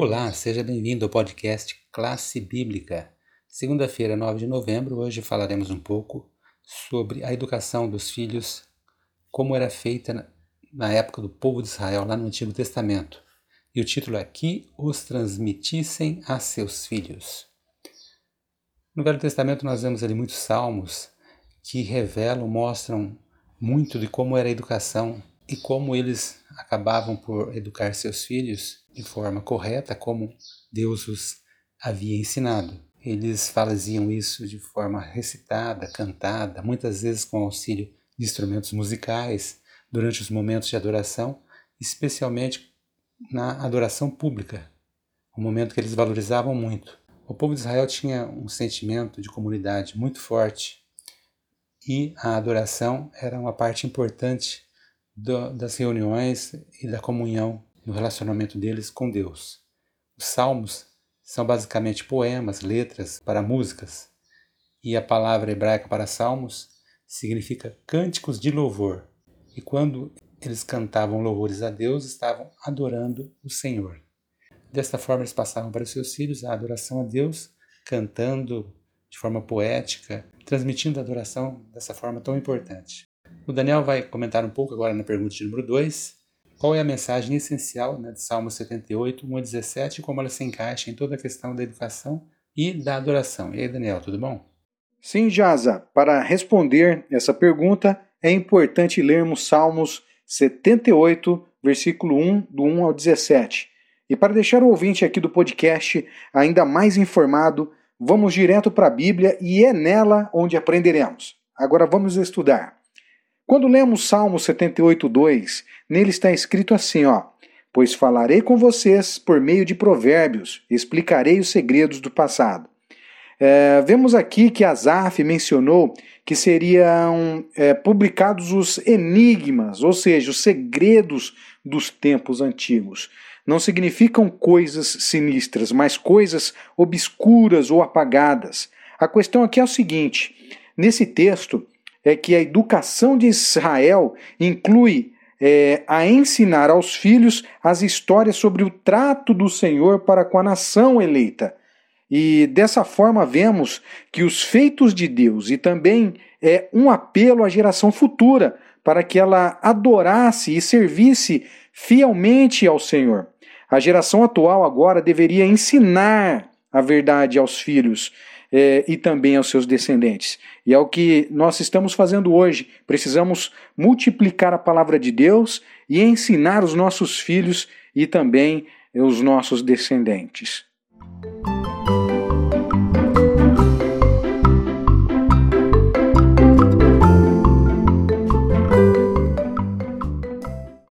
Olá, seja bem-vindo ao podcast Classe Bíblica. Segunda-feira, 9 de novembro, hoje falaremos um pouco sobre a educação dos filhos, como era feita na época do povo de Israel, lá no Antigo Testamento. E o título é Que os transmitissem a seus filhos. No Velho Testamento nós vemos ali muitos salmos que revelam, mostram muito de como era a educação e como eles acabavam por educar seus filhos de forma correta, como Deus os havia ensinado. Eles faziam isso de forma recitada, cantada, muitas vezes com auxílio de instrumentos musicais, durante os momentos de adoração, especialmente na adoração pública, um momento que eles valorizavam muito. O povo de Israel tinha um sentimento de comunidade muito forte e a adoração era uma parte importante do, das reuniões e da comunhão no relacionamento deles com Deus. Os salmos são basicamente poemas, letras para músicas, e a palavra hebraica para salmos significa cânticos de louvor. E quando eles cantavam louvores a Deus, estavam adorando o Senhor. Desta forma, eles passavam para os seus filhos a adoração a Deus, cantando de forma poética, transmitindo a adoração dessa forma tão importante. O Daniel vai comentar um pouco agora na pergunta de número 2, qual é a mensagem essencial né, de Salmo 78, 1 a 17 e como ela se encaixa em toda a questão da educação e da adoração. E aí, Daniel, tudo bom? Sim, Jaza. Para responder essa pergunta, é importante lermos Salmos 78, versículo 1, do 1 ao 17. E para deixar o ouvinte aqui do podcast ainda mais informado, vamos direto para a Bíblia e é nela onde aprenderemos. Agora vamos estudar. Quando lemos Salmo 78, 2, nele está escrito assim, ó. Pois falarei com vocês por meio de provérbios, explicarei os segredos do passado. É, vemos aqui que Asaf mencionou que seriam é, publicados os enigmas, ou seja, os segredos dos tempos antigos. Não significam coisas sinistras, mas coisas obscuras ou apagadas. A questão aqui é o seguinte: nesse texto, é que a educação de Israel inclui é, a ensinar aos filhos as histórias sobre o trato do Senhor para com a nação eleita. E dessa forma vemos que os feitos de Deus e também é um apelo à geração futura para que ela adorasse e servisse fielmente ao Senhor. A geração atual agora deveria ensinar a verdade aos filhos é, e também aos seus descendentes. E é o que nós estamos fazendo hoje. Precisamos multiplicar a palavra de Deus e ensinar os nossos filhos e também os nossos descendentes.